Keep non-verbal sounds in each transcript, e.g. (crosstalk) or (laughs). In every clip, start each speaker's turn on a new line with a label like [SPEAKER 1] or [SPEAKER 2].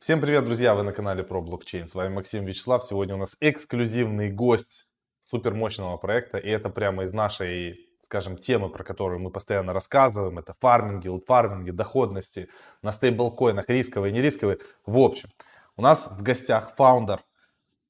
[SPEAKER 1] Всем привет, друзья! Вы на канале про блокчейн. С вами Максим, Вячеслав. Сегодня у нас эксклюзивный гость супермощного проекта. И это прямо из нашей, скажем, темы, про которую мы постоянно рассказываем. Это фарминги, лутфарминги, доходности на стейблкоинах, рисковые, не рисковые. В общем, у нас в гостях фаундер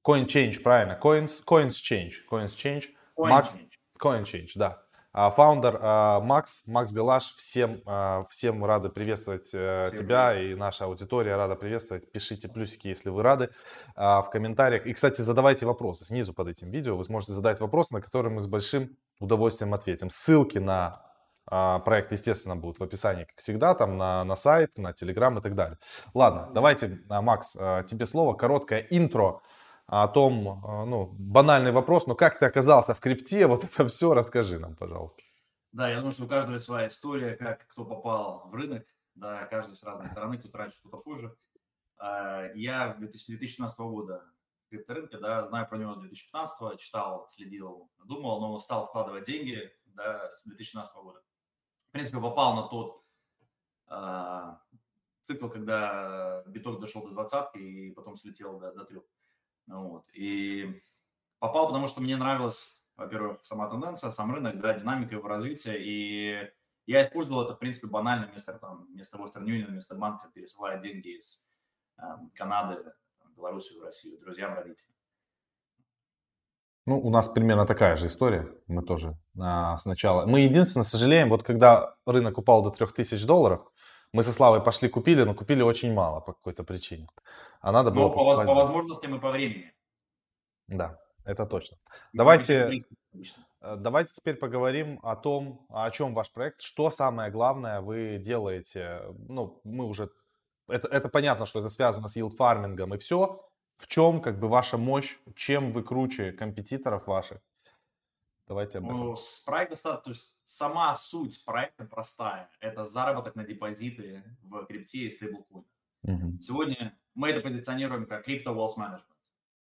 [SPEAKER 1] CoinChange, правильно? Coins, CoinsChange. Coins. CoinChange, да. А, Фаундер а, Макс, Макс Галаш, всем, а, всем рады приветствовать э,
[SPEAKER 2] Всем
[SPEAKER 1] тебя и наша аудитория рада приветствовать. Пишите плюсики, если вы рады в комментариях. И, кстати, задавайте вопросы снизу под этим видео. Вы сможете задать вопросы, на которые мы с большим удовольствием ответим. Ссылки на проект, естественно, будут в описании, как всегда, там на, на сайт, на телеграм и так далее. Ладно, давайте, Макс, тебе слово, короткое интро о том, а, ну, банальный вопрос, но как ты оказался в крипте, вот это все расскажи нам, пожалуйста.
[SPEAKER 2] Да, я думаю, что у каждого своя история, как кто попал в рынок. Да, каждый с разной стороны, кто-то раньше, кто-то позже. Я в 2000 2016 года в крипторынке, да, знаю про него с 2015, читал, следил, думал, но стал вкладывать деньги, да, с 2016 года. В принципе, попал на тот а, цикл, когда биток дошел до двадцатки и потом слетел до, до. Вот. И попал, потому что мне нравилась, во-первых, сама тенденция, сам рынок, да, динамика его развития. И я использовал это, в принципе, банально вместо, там, вместо Western Union, вместо банка, пересылая деньги из э, Канады, там, Белоруссию в Россию, друзьям, родителям.
[SPEAKER 1] Ну, у нас примерно такая же история. Мы тоже а, сначала... Мы единственное сожалеем, вот когда рынок упал до 3000 долларов, мы со Славой пошли купили, но купили очень мало по какой-то причине. А надо было
[SPEAKER 2] Но по,
[SPEAKER 1] покупать
[SPEAKER 2] по
[SPEAKER 1] больше.
[SPEAKER 2] возможностям и по времени.
[SPEAKER 1] Да, это точно.
[SPEAKER 2] И
[SPEAKER 1] Давайте-
[SPEAKER 2] по риску, обычно.
[SPEAKER 1] Э, Давайте теперь поговорим о том, о чем ваш проект, что самое главное вы делаете. Ну, мы уже, это, это понятно, что это связано с yield фармингом и все. В чем как бы ваша мощь, чем вы круче компетиторов ваших? Давайте об этом.
[SPEAKER 2] Ну, с проект достаточно, то есть сама суть проекта простая. Это заработок на депозиты в крипте и стейблкоинах.
[SPEAKER 1] Мгм.
[SPEAKER 2] Сегодня мы это позиционируем как Crypto Wealth Management.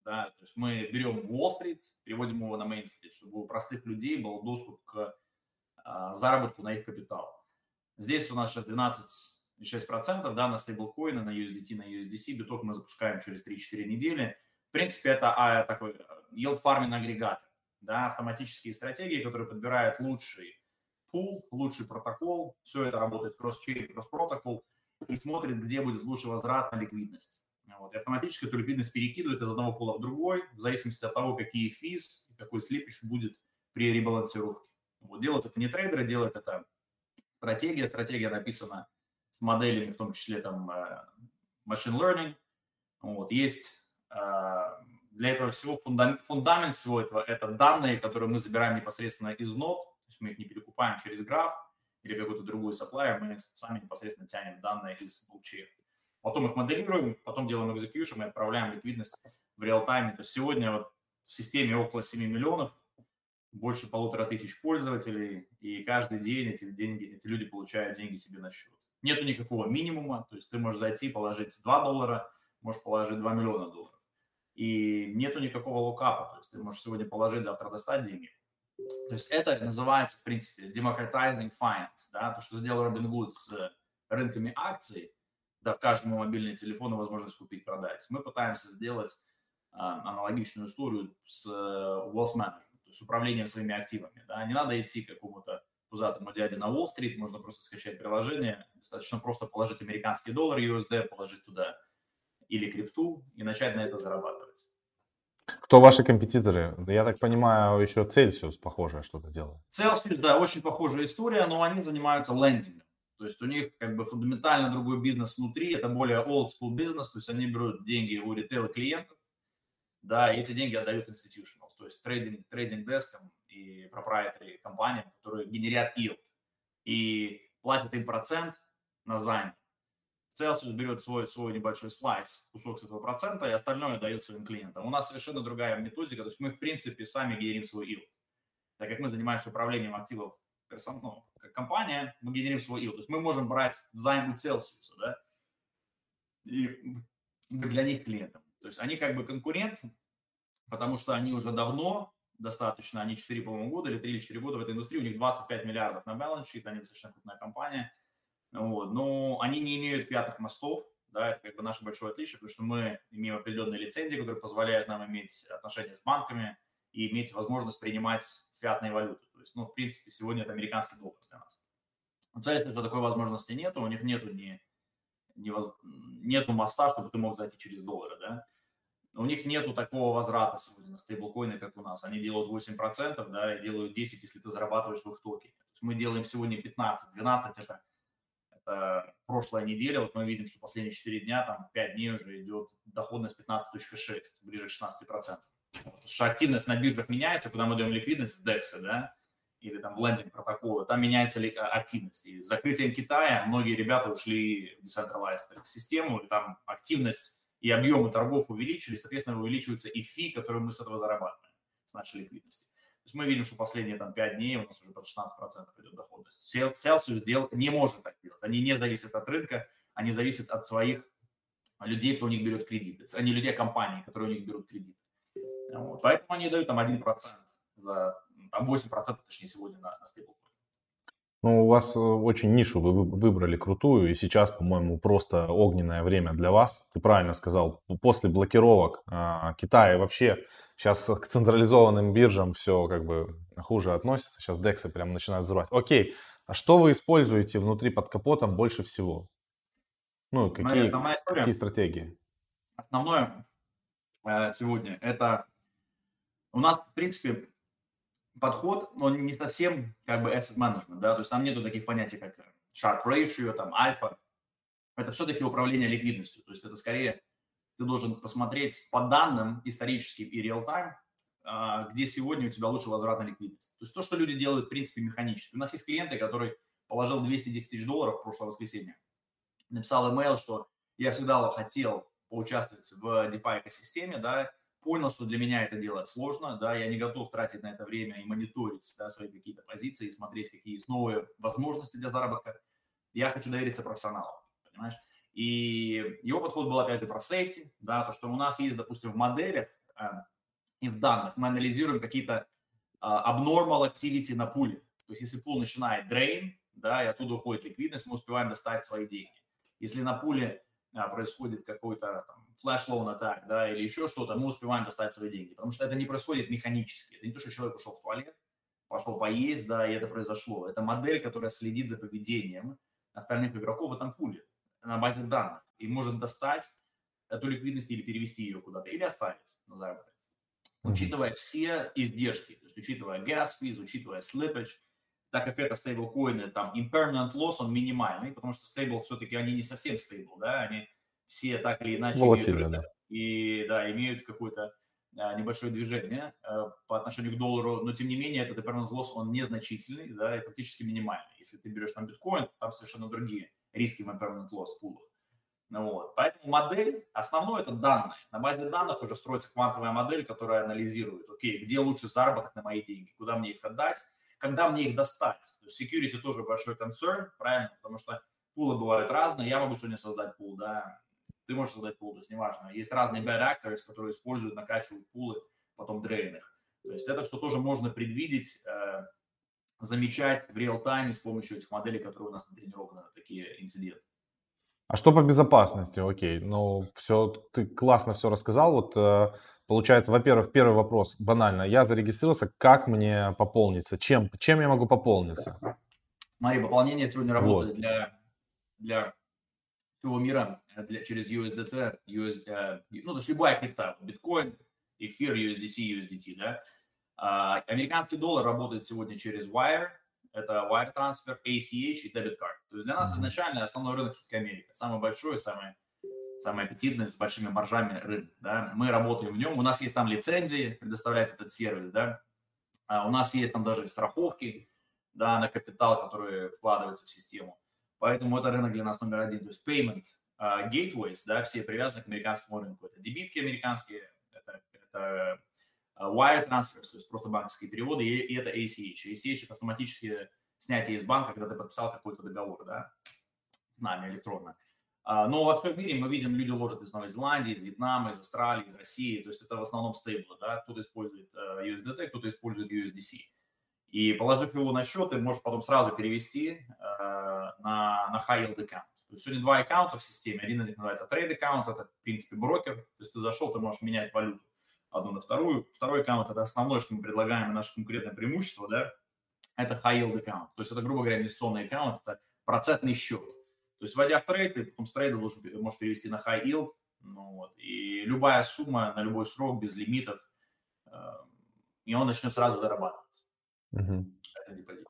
[SPEAKER 2] Да? То есть мы берем Wall Street, переводим его на Main Street, чтобы у простых людей был доступ к а, заработку на их капитал. Здесь у нас сейчас 12,6% да, на стейблкоины, на USDT, на USDC. Биток мы запускаем через 3-4 недели. В принципе, это а, такой yield farming агрегатор. Да, автоматические стратегии, которые подбирают лучший пул, лучший протокол. Все это работает кросс-чейн, кросс-протокол и смотрит, где будет лучший возврат на ликвидность. Вот. И автоматически эту ликвидность перекидывает из одного пула в другой, в зависимости от того, какие физ какой слипич будет при ребалансировке. Вот. Делают это не трейдеры, делают это стратегия. Стратегия написана с моделями, в том числе там э, machine learning. Вот. Есть э, для этого всего фундамент, фундамент всего этого – это данные, которые мы забираем непосредственно из нод, то есть мы их не перекупаем через граф или какой-то другой supplier, мы сами непосредственно тянем данные из блокчейна. Потом их моделируем, потом делаем execution и отправляем ликвидность в реал-тайме. То есть сегодня вот в системе около 7 миллионов, больше полутора тысяч пользователей, и каждый день эти деньги, эти люди получают деньги себе на счет. Нету никакого минимума, то есть ты можешь зайти, положить 2 доллара, можешь положить 2 миллиона долларов. И нету никакого лукапа, то есть ты можешь сегодня положить, завтра достать деньги. То есть это называется, в принципе, democratizing finance, да, то, что сделал Робин Гуд с рынками акций, да, каждому мобильный телефон и возможность купить, продать. Мы пытаемся сделать а, аналогичную историю с э, wealth management, то есть управлением своими активами. Да. Не надо идти к какому-то пузатому дяде на Уолл-стрит, можно просто скачать приложение, достаточно просто положить американский доллар USD, положить туда или крипту и начать на это зарабатывать.
[SPEAKER 1] Кто ваши компетиторы? Я так понимаю, еще Celsius похожее что-то делает.
[SPEAKER 2] Celsius, да, очень похожая история, но они занимаются лендингом. То есть у них как бы фундаментально другой бизнес внутри, это более old school бизнес, то есть они берут деньги у ритейла клиентов, да, и эти деньги отдают institutionals, то есть трейдинг, трейдинг дескам и проприетари компаниям, которые генерят yield и платят им процент на займ. Celsius берет свой, свой небольшой слайс, кусок с этого процента, и остальное дает своим клиентам. У нас совершенно другая методика, то есть мы, в принципе, сами генерим свой yield. Так как мы занимаемся управлением активов ну, как компания, мы генерим свой yield. То есть мы можем брать взаймы Celsius, да, и для них клиентам. То есть они как бы конкурент, потому что они уже давно достаточно, они 4, по-моему, года или 3 или 4 года в этой индустрии, у них 25 миллиардов на баланс sheet, они достаточно крупная компания, вот. но они не имеют пятых мостов, да, это как бы наше большое отличие, потому что мы имеем определенные лицензии, которые позволяют нам иметь отношения с банками и иметь возможность принимать фиатные валюты. То есть, ну, в принципе, сегодня это американский доллар для нас. У Цельсия такой возможности нету, у них нету ни, ни, нету моста, чтобы ты мог зайти через доллары, да. У них нету такого возврата сегодня на стейблкоины, как у нас. Они делают 8%, да, и делают 10%, если ты зарабатываешь в их токене. Мы делаем сегодня 15, 12 это, это прошлая неделя. Вот мы видим, что последние 4 дня, там 5 дней уже идет доходность 15.6, ближе к 16%. Потому что активность на биржах меняется, куда мы даем ликвидность в DEX, да, или там блендинг протокола, там меняется ли а, активность. И с закрытием Китая многие ребята ушли в decentralized систему, и там активность и объемы торгов увеличились, соответственно, увеличиваются и фи, которые мы с этого зарабатываем, с нашей ликвидности. Есть мы видим, что последние там 5 дней у нас уже под 16% идет доходность. Celsius дел, не может так делать. Они не зависят от рынка, они зависят от своих людей, кто у них берет кредиты. Они людей компаний, которые у них берут кредиты. Вот. Поэтому они дают там 1% за там 8% точнее сегодня на, на стейблкоин.
[SPEAKER 1] Ну, у вас э, очень нишу вы выбрали крутую, и сейчас, по-моему, просто огненное время для вас. Ты правильно сказал, после блокировок э, Китая вообще сейчас к централизованным биржам все как бы хуже относится. Сейчас дексы прям начинают взрывать. Окей, а что вы используете внутри под капотом больше всего? Ну, какие, какие стратегии?
[SPEAKER 2] Основное э, сегодня это у нас, в принципе, подход, он не совсем как бы asset management, да, то есть там нету таких понятий, как sharp ratio, там, альфа. Это все-таки управление ликвидностью, то есть это скорее ты должен посмотреть по данным историческим и а, где сегодня у тебя лучше возвратная ликвидность. То есть то, что люди делают, в принципе, механически. У нас есть клиенты, который положил 210 тысяч долларов в прошлое воскресенье, написал email, что я всегда хотел поучаствовать в DeFi экосистеме, да, понял, что для меня это делать сложно, да, я не готов тратить на это время и мониторить да, свои какие-то позиции, смотреть, какие есть новые возможности для заработка. Я хочу довериться профессионалам, понимаешь? И его подход был, опять же, про safety, да, то, что у нас есть, допустим, в моделях э, и в данных мы анализируем какие-то э, abnormal activity на пуле. То есть, если пул начинает drain, да, и оттуда уходит ликвидность, мы успеваем достать свои деньги. Если на пуле а, происходит какой-то флеш лоун атак, да, или еще что-то, мы успеваем достать свои деньги. Потому что это не происходит механически. Это не то, что человек ушел в туалет, пошел поесть, да, и это произошло. Это модель, которая следит за поведением остальных игроков в этом пуле на базе данных и может достать эту ликвидность или перевести ее куда-то, или оставить на заработок. Учитывая все издержки, то есть учитывая gas fees, учитывая slippage, так как это стейблкоины, там impermanent loss, он минимальный, потому что стейбл все-таки они не совсем стейбл, да, они все так или иначе
[SPEAKER 1] Волатильно,
[SPEAKER 2] имеют, да. и да, имеют какое-то а, небольшое движение а, по отношению к доллару, но тем не менее этот impermanent loss, он незначительный, да, и фактически минимальный. Если ты берешь там биткоин, там совершенно другие риски в impermanent loss пулах. Вот. Поэтому модель, основное это данные. На базе данных уже строится квантовая модель, которая анализирует, окей, где лучше заработок на мои деньги, куда мне их отдать, когда мне их достать. То есть security тоже большой concern, правильно, потому что пулы бывают разные. Я могу сегодня создать пул, да, ты можешь создать пул, то есть неважно. Есть разные bad actors, которые используют, накачивают пулы, потом дрейн их. То есть это все тоже можно предвидеть, э, замечать в реал-тайме с помощью этих моделей, которые у нас натренированы на такие инциденты.
[SPEAKER 1] А что по безопасности? Окей, ну все, ты классно все рассказал. Вот э, Получается, во-первых, первый вопрос, банально. Я зарегистрировался, как мне пополниться? Чем, чем я могу пополниться?
[SPEAKER 2] Смотри, пополнение сегодня работает вот. для, для всего мира для, через USDT, US, э, ну, то есть любая крипта, биткоин, эфир, USDC, USDT, да. А, американский доллар работает сегодня через Wire, это Wire Transfer, ACH и Debit Card. То есть для нас изначально основной рынок все-таки Америка, самый большой, самый самый аппетитный, с большими маржами рынок. Да? Мы работаем в нем, у нас есть там лицензии, предоставлять этот сервис, да? а у нас есть там даже страховки да, на капитал, которые вкладываются в систему. Поэтому это рынок для нас номер один. То есть payment uh, gateways, да, все привязаны к американскому рынку. Это дебитки американские, это, это wire transfers, то есть просто банковские переводы, и, это ACH. ACH – это автоматическое снятие из банка, когда ты подписал какой-то договор, да, с нами электронно. А, но во всем мире мы видим, люди ложат из Новой Зеландии, из Вьетнама, из Австралии, из России. То есть это в основном стейблы. Да? Кто-то использует э, USDT, кто-то использует USDC. И положив его на счет, ты можешь потом сразу перевести э, на, на high yield account. То есть сегодня два аккаунта в системе. Один из них называется трейд аккаунт, это, в принципе, брокер. То есть ты зашел, ты можешь менять валюту одну на вторую. Второй аккаунт – это основное, что мы предлагаем, наше конкурентное преимущество, да, это high yield аккаунт. То есть это, грубо говоря, инвестиционный аккаунт, это процентный счет. То есть, вводя в трейд, ты потом с трейда должен, можешь перевести на high yield, ну, вот, и любая сумма на любой срок, без лимитов, э, и он начнет сразу зарабатывать. Угу.
[SPEAKER 1] Это депозит.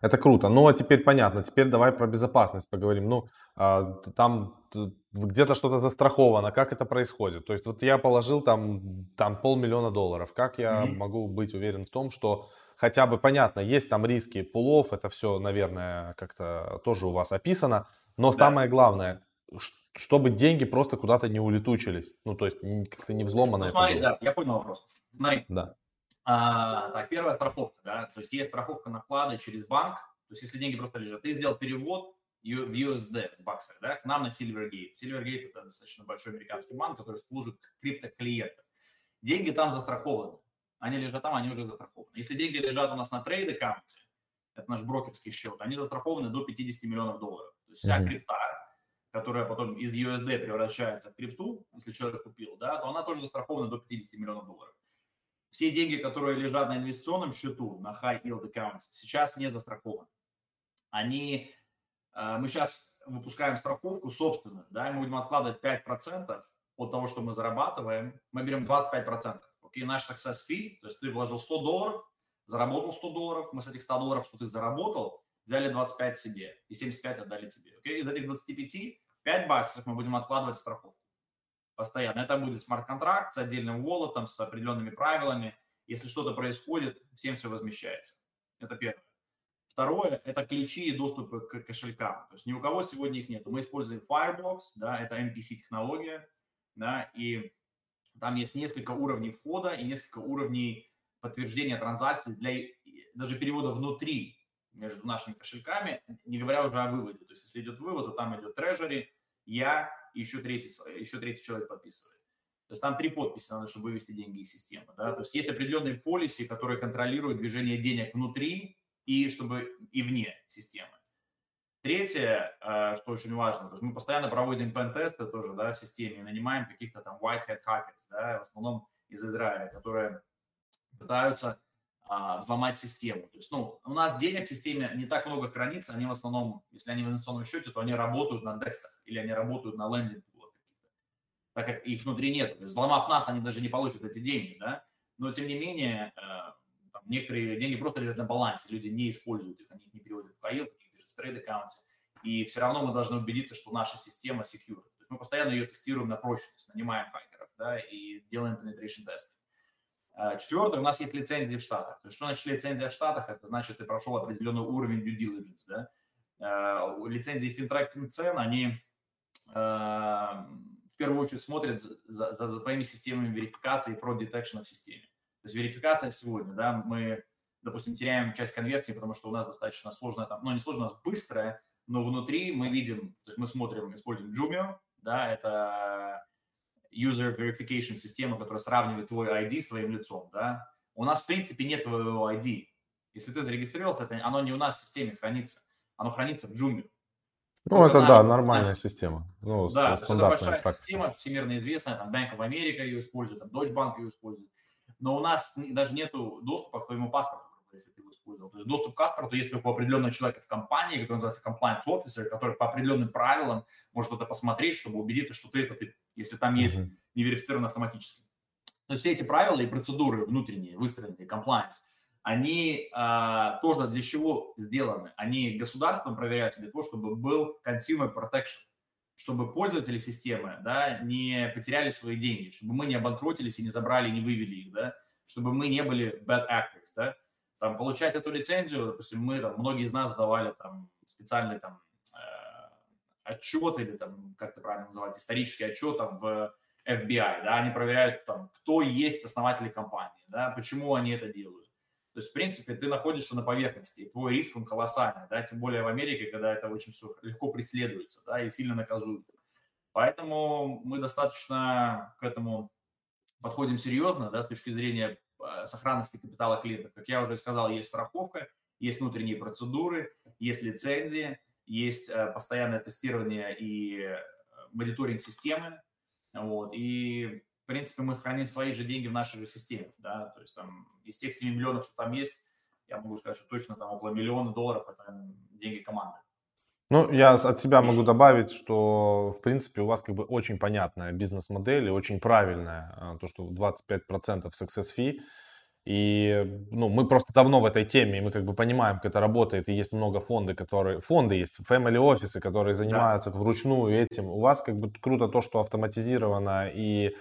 [SPEAKER 1] Это круто. Ну, а теперь понятно. Теперь давай про безопасность поговорим. Ну, а, там где-то что-то застраховано. Как это происходит? То есть вот я положил там, там полмиллиона долларов. Как я mm-hmm. могу быть уверен в том, что хотя бы понятно, есть там риски пулов, это все, наверное, как-то тоже у вас описано. Но да. самое главное, чтобы деньги просто куда-то не улетучились. Ну, то есть как-то не взломано. Ну,
[SPEAKER 2] смотри, да, я понял вопрос. Смотри. Да. А, так, первая страховка, да, то есть есть страховка на вклады через банк, то есть если деньги просто лежат, ты сделал перевод USD, в баксах, да, к нам на Silvergate. Silvergate – это достаточно большой американский банк, который служит крипто-клиентам. Деньги там застрахованы. Они лежат там, они уже застрахованы. Если деньги лежат у нас на трейд-аккаунте, это наш брокерский счет, они застрахованы до 50 миллионов долларов. То есть вся mm-hmm. крипта, которая потом из USD превращается в крипту, если человек купил, да, то она тоже застрахована до 50 миллионов долларов все деньги, которые лежат на инвестиционном счету, на high yield account, сейчас не застрахованы. Они, мы сейчас выпускаем страховку собственную, да, мы будем откладывать 5% от того, что мы зарабатываем, мы берем 25%. Окей, наш success fee, то есть ты вложил 100 долларов, заработал 100 долларов, мы с этих 100 долларов, что ты заработал, взяли 25 себе и 75 отдали тебе. Окей, из этих 25 5 баксов мы будем откладывать в страховку постоянно. Это будет смарт-контракт с отдельным волотом, с определенными правилами. Если что-то происходит, всем все возмещается. Это первое. Второе – это ключи и доступы к кошелькам. То есть ни у кого сегодня их нет. Мы используем Firebox, да, это MPC-технология, да, и там есть несколько уровней входа и несколько уровней подтверждения транзакций для даже перевода внутри между нашими кошельками, не говоря уже о выводе. То есть если идет вывод, то там идет Treasury, я и еще третий, еще третий человек подписывает. То есть там три подписи надо, чтобы вывести деньги из системы. Да? То есть есть определенные полиси, которые контролируют движение денег внутри и чтобы и вне системы. Третье, э, что очень важно, то есть мы постоянно проводим пен-тесты тоже да, в системе, нанимаем каких-то там white hat hackers, да, в основном из Израиля, которые пытаются а, взломать систему. То есть, ну, у нас денег в системе не так много хранится, они в основном, если они в инвестиционном счете, то они работают на DEX или они работают на лендинг так как их внутри нет. То есть, взломав нас, они даже не получат эти деньги, да. Но, тем не менее, э, некоторые деньги просто лежат на балансе, люди не используют их, они их не переводят в хаил, они их держат в трейд аккаунте. И все равно мы должны убедиться, что наша система secure. То есть мы постоянно ее тестируем на прочность, нанимаем хакеров, да, и делаем penetration тесты. А, Четвертое, у нас есть лицензии в Штатах. То есть, что значит лицензия в Штатах? Это значит, ты прошел определенный уровень due diligence. Да? А, лицензии финтрактинг цен, они а, в первую очередь смотрят за, за, за твоими системами верификации fraud detection в системе. То есть верификация сегодня, да, мы, допустим, теряем часть конверсии, потому что у нас достаточно сложная, там, ну, не сложно, у нас быстрая, но внутри мы видим, то есть мы смотрим, используем Jumio, да, это user verification система, которая сравнивает твой ID с твоим лицом, да, у нас, в принципе, нет твоего ID. Если ты зарегистрировался, это, оно не у нас в системе хранится, оно хранится в Joomla.
[SPEAKER 1] Ну, это, да, нормальная система. Ну,
[SPEAKER 2] да, это большая практика. система, всемирно известная, там Bank of America ее использует, там Deutsche Bank ее использует. Но у нас даже нету доступа к твоему паспорту, если ты его использовал. То есть доступ к паспорту есть только у определенного человека в компании, который называется compliance officer, который по определенным правилам может это посмотреть, чтобы убедиться, что ты это ты если там есть mm-hmm. не верифицировано автоматически. Но все эти правила и процедуры внутренние, выстроенные, compliance, они а, тоже для чего сделаны? Они государством проверяются для того, чтобы был consumer protection, чтобы пользователи системы да, не потеряли свои деньги, чтобы мы не обанкротились и не забрали, не вывели их, да, чтобы мы не были bad actors. Да. Там, получать эту лицензию, допустим, мы, там, многие из нас сдавали там, специальный там, отчет или там, как это правильно называть, исторический отчет там в FBI, да, они проверяют там, кто есть основатели компании, да, почему они это делают. То есть, в принципе, ты находишься на поверхности, и твой риск, он колоссальный, да, тем более в Америке, когда это очень все легко преследуется, да, и сильно наказуют. Поэтому мы достаточно к этому подходим серьезно, да, с точки зрения э, сохранности капитала клиентов. Как я уже сказал, есть страховка, есть внутренние процедуры, есть лицензии, есть э, постоянное тестирование и э, мониторинг системы, вот, и, в принципе, мы храним свои же деньги в нашей же системе, да, то есть там из тех 7 миллионов, что там есть, я могу сказать, что точно там около миллиона долларов – это деньги команды.
[SPEAKER 1] Ну, я от себя могу добавить, что, в принципе, у вас как бы очень понятная бизнес-модель и очень правильная, а, то, что 25% success fee, и ну, мы просто давно в этой теме, и мы как бы понимаем, как это работает, и есть много фонды, которые... Фонды есть, family офисы, которые занимаются да. вручную этим. У вас как бы круто то, что автоматизировано, и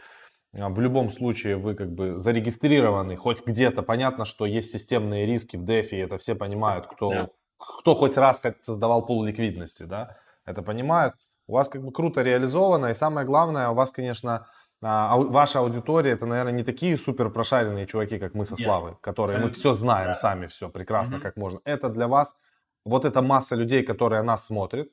[SPEAKER 1] в любом случае вы как бы зарегистрированы хоть где-то. Понятно, что есть системные риски в DeFi, это все понимают, кто, да. кто хоть раз создавал пул ликвидности, да, это понимают. У вас как бы круто реализовано, и самое главное, у вас, конечно, а, ваша аудитория это, наверное, не такие супер прошаренные чуваки, как мы со Славой, Нет, которые мы все знаем да. сами, все прекрасно, mm-hmm. как можно. Это для вас вот эта масса людей, которая нас смотрит,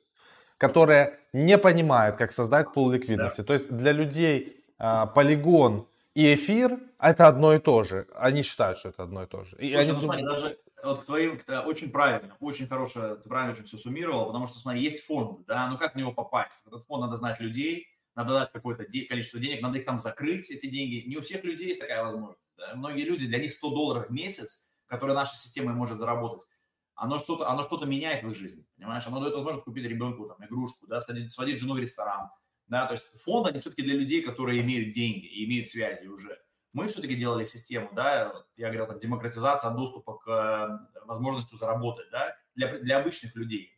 [SPEAKER 1] которая не понимает, как создать пул ликвидности. Да. То есть для людей а, полигон и эфир это одно и то же. Они считают, что это одно и то же.
[SPEAKER 2] Слушай,
[SPEAKER 1] они
[SPEAKER 2] ну, смотри, даже вот к твоим, очень правильно, очень хорошее, ты правильно очень все суммировал, потому что, смотри, есть фонд, да, ну как в него попасть? В этот фонд надо знать людей, надо дать какое-то де- количество денег, надо их там закрыть, эти деньги. Не у всех людей есть такая возможность. Да? Многие люди, для них 100 долларов в месяц, которые наша система может заработать, оно что-то, оно что-то меняет в их жизни, понимаешь? Оно дает возможность купить ребенку там, игрушку, да, сводить, сводить жену в ресторан, да, то есть фонд, они все-таки для людей, которые имеют деньги и имеют связи уже. Мы все-таки делали систему, да, я говорил, там, демократизация доступа к э, возможности заработать, да, для, для обычных людей.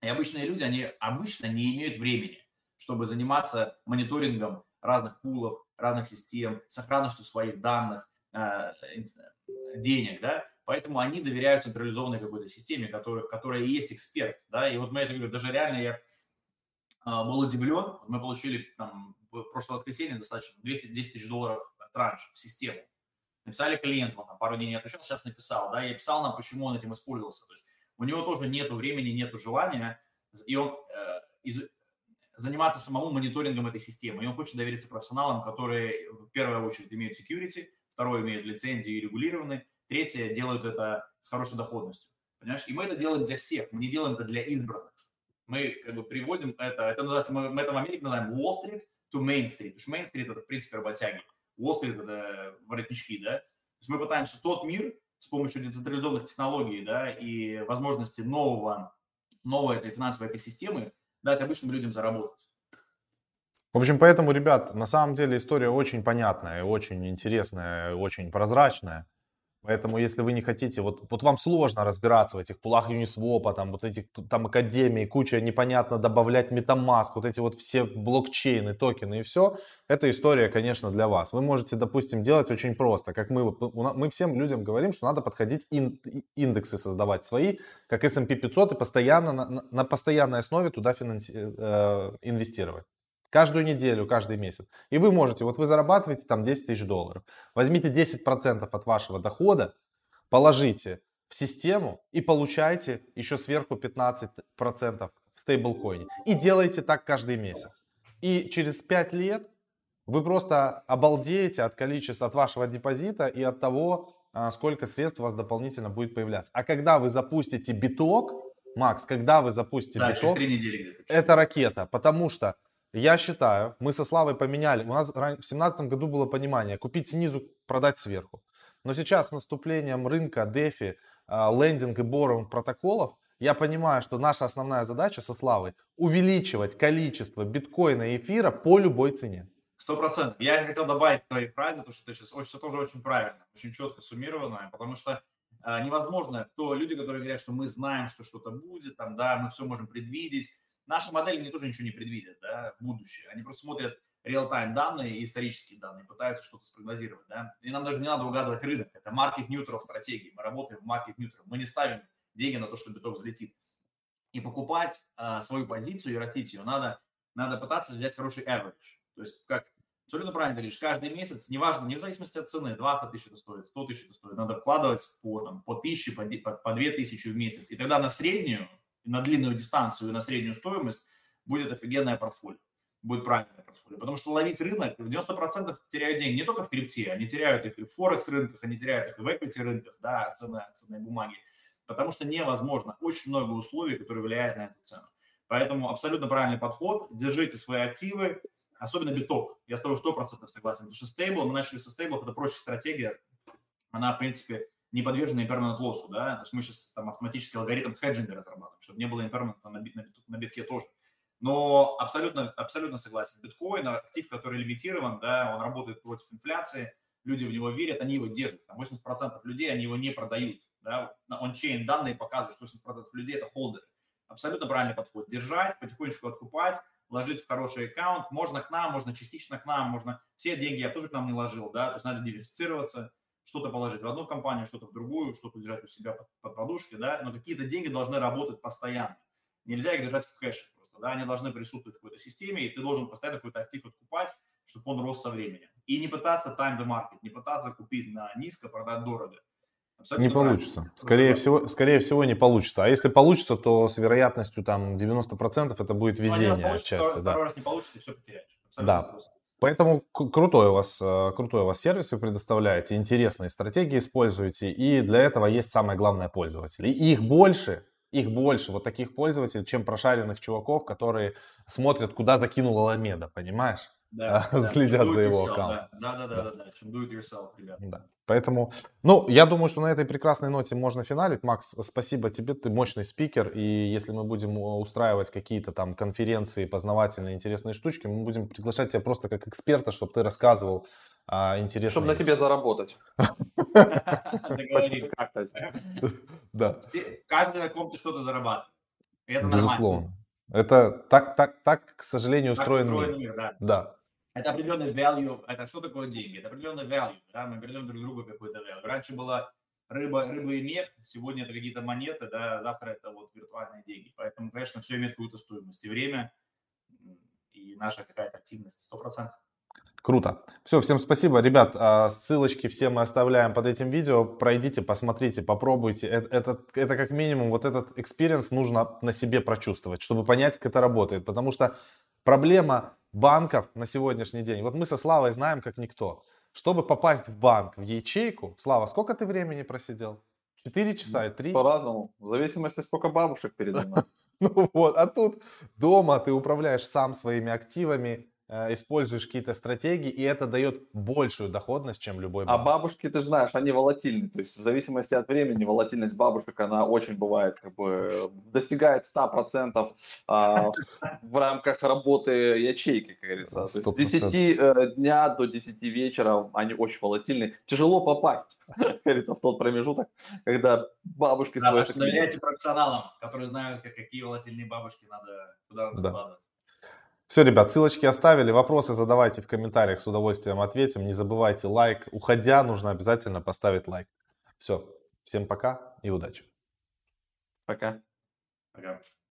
[SPEAKER 2] И обычные люди, они обычно не имеют времени чтобы заниматься мониторингом разных пулов, разных систем, сохранностью своих данных, э, денег, да, поэтому они доверяют централизованной какой-то системе, которая, в которой есть эксперт, да, и вот мы это говорю, даже реально я был удивлен, мы получили там в прошлое воскресенье достаточно 210 тысяч долларов транш в систему. Написали клиенту, он там пару дней не отвечал, сейчас написал, да, я писал нам, почему он этим использовался. То есть у него тоже нету времени, нету желания, и он э, из, заниматься самому мониторингом этой системы. И он хочет довериться профессионалам, которые в первую очередь имеют security, второе имеют лицензию и регулированы, третье делают это с хорошей доходностью. Понимаешь? И мы это делаем для всех, мы не делаем это для избранных. Мы как бы приводим это, это называется, мы, мы это в Америке называем Wall Street to Main Street, потому что Main Street это в принципе работяги, Wall Street это воротнички, да. То есть мы пытаемся тот мир с помощью децентрализованных технологий, да, и возможности нового, новой этой финансовой экосистемы дать обычным людям заработать.
[SPEAKER 1] В общем, поэтому, ребят, на самом деле история очень понятная, очень интересная, очень прозрачная. Поэтому, если вы не хотите, вот, вот вам сложно разбираться в этих пулах Uniswap, там вот этих там академии, куча непонятно добавлять MetaMask, вот эти вот все блокчейны, токены и все, эта история, конечно, для вас. Вы можете, допустим, делать очень просто, как мы, мы всем людям говорим, что надо подходить ин, индексы создавать свои, как S&P 500 и постоянно на, на постоянной основе туда финанси, э, инвестировать. Каждую неделю, каждый месяц. И вы можете, вот вы зарабатываете там 10 тысяч долларов. Возьмите 10% от вашего дохода, положите в систему и получайте еще сверху 15% в стейблкоине. И делайте так каждый месяц. И через 5 лет вы просто обалдеете от количества, от вашего депозита и от того, а, сколько средств у вас дополнительно будет появляться. А когда вы запустите биток, Макс, когда вы запустите да, биток, это ракета, потому что я считаю, мы со Славой поменяли. У нас в 2017 году было понимание, купить снизу, продать сверху. Но сейчас с наступлением рынка DeFi, а, лендинг и бором протоколов, я понимаю, что наша основная задача со Славой увеличивать количество биткоина и эфира по любой цене.
[SPEAKER 2] Сто процентов. Я хотел добавить к твоей фразе, то, что ты сейчас очень, тоже очень правильно, очень четко суммированное, потому что э, невозможно, то люди, которые говорят, что мы знаем, что что-то будет, там, да, мы все можем предвидеть, Наши модели не тоже ничего не предвидят да, в будущее. Они просто смотрят реал-тайм данные и исторические данные, пытаются что-то спрогнозировать. Да? И нам даже не надо угадывать рынок. Это neutral стратегии. Мы работаем в neutral. Мы не ставим деньги на то, что биток взлетит. И покупать э, свою позицию и растить ее надо, надо пытаться взять хороший average. То есть, как абсолютно правильно говоришь, каждый месяц, неважно, не в зависимости от цены, 20 тысяч это стоит, 100 тысяч это стоит, надо вкладывать по, там, по тысяче, по, по, по 2 тысячи в месяц. И тогда на среднюю на длинную дистанцию и на среднюю стоимость будет офигенное портфолио, будет правильное портфолио. Потому что ловить рынок, 90% теряют деньги не только в крипте, они теряют их и в Форекс рынках, они теряют их и в equity рынках, да, цены, ценные бумаги. потому что невозможно. Очень много условий, которые влияют на эту цену. Поэтому абсолютно правильный подход. Держите свои активы, особенно биток. Я с тобой 100% согласен, потому что стейбл, мы начали со стейблов, это проще стратегия. Она, в принципе, не подвержена impermanent лоссу, да, то есть мы сейчас там автоматический алгоритм хеджинга разрабатываем, чтобы не было impermanent на, бит, на, бит, на битке тоже. Но абсолютно, абсолютно согласен. Биткоин, актив, который лимитирован, да, он работает против инфляции, люди в него верят, они его держат. Там 80% людей, они его не продают. Да. Ончейн данные показывают, что 80% людей – это холдеры. Абсолютно правильный подход. Держать, потихонечку откупать, ложить в хороший аккаунт. Можно к нам, можно частично к нам, можно... Все деньги я тоже к нам не ложил, да, то есть надо диверсифицироваться, что-то положить в одну компанию, что-то в другую, что-то держать у себя под, под подушкой, да, но какие-то деньги должны работать постоянно. Нельзя их держать в кэше просто, да, они должны присутствовать в какой-то системе, и ты должен постоянно какой-то актив откупать, чтобы он рос со временем. И не пытаться time the market, не пытаться купить на низко, продать дорого.
[SPEAKER 1] Абсолютно не получится. Скорее всего, скорее всего, не получится. А если получится, то с вероятностью там 90% это будет везение ну, отчасти.
[SPEAKER 2] Да. раз не получится, и все потеряешь.
[SPEAKER 1] Абсолютно да. Поэтому крутой у вас, э, крутой у вас сервис вы предоставляете, интересные стратегии используете, и для этого есть самое главное пользователи. И их больше, их больше, вот таких пользователей, чем прошаренных чуваков, которые смотрят, куда закинула Ламеда, понимаешь?
[SPEAKER 2] да, (laughs)
[SPEAKER 1] следят за его аккаунтом.
[SPEAKER 2] Да, да, да, да, да, чем do it yourself, ребят.
[SPEAKER 1] Да. Поэтому, ну, я думаю, что на этой прекрасной ноте можно финалить. Макс, спасибо тебе, ты мощный спикер, и если мы будем устраивать какие-то там конференции, познавательные, интересные штучки, мы будем приглашать тебя просто как эксперта, чтобы ты рассказывал а, интересные...
[SPEAKER 3] Чтобы на тебе заработать.
[SPEAKER 1] Да.
[SPEAKER 2] Каждый на ком-то что-то зарабатывает. Это нормально.
[SPEAKER 1] Это так, так, так, к сожалению, устроен,
[SPEAKER 2] устроен мир. да. Это определенный value. Это что такое деньги? Это определенный value. Да? Мы берем друг другу какой-то value. Раньше была рыба, рыба и мех, сегодня это какие-то монеты, да, завтра это вот виртуальные деньги. Поэтому, конечно, все имеет какую-то стоимость. И время, и наша какая-то активность 100%.
[SPEAKER 1] Круто. Все, всем спасибо. Ребят, а, ссылочки все мы оставляем под этим видео. Пройдите, посмотрите, попробуйте. Это, это, это как минимум вот этот experience нужно на себе прочувствовать, чтобы понять, как это работает. Потому что проблема банков на сегодняшний день, вот мы со Славой знаем как никто. Чтобы попасть в банк, в ячейку, Слава, сколько ты времени просидел? Четыре часа и три?
[SPEAKER 3] По-разному, в зависимости, сколько бабушек передо мной. (laughs)
[SPEAKER 1] Ну вот, а тут дома ты управляешь сам своими активами, используешь какие-то стратегии, и это дает большую доходность, чем любой
[SPEAKER 3] банк. А бабушки, ты знаешь, они волатильны. То есть в зависимости от времени волатильность бабушек, она очень бывает, как бы достигает 100% а, в рамках работы ячейки, как говорится. То есть с 10 э, дня до 10 вечера они очень волатильны. Тяжело попасть, (laughs) как говорится, в тот промежуток, когда бабушки...
[SPEAKER 2] Да, доверяйте профессионалам, которые знают, какие волатильные бабушки надо куда надо да.
[SPEAKER 1] Все, ребят, ссылочки оставили. Вопросы задавайте в комментариях, с удовольствием ответим. Не забывайте лайк. Уходя, нужно обязательно поставить лайк. Все, всем пока и удачи.
[SPEAKER 3] Пока.
[SPEAKER 2] Пока.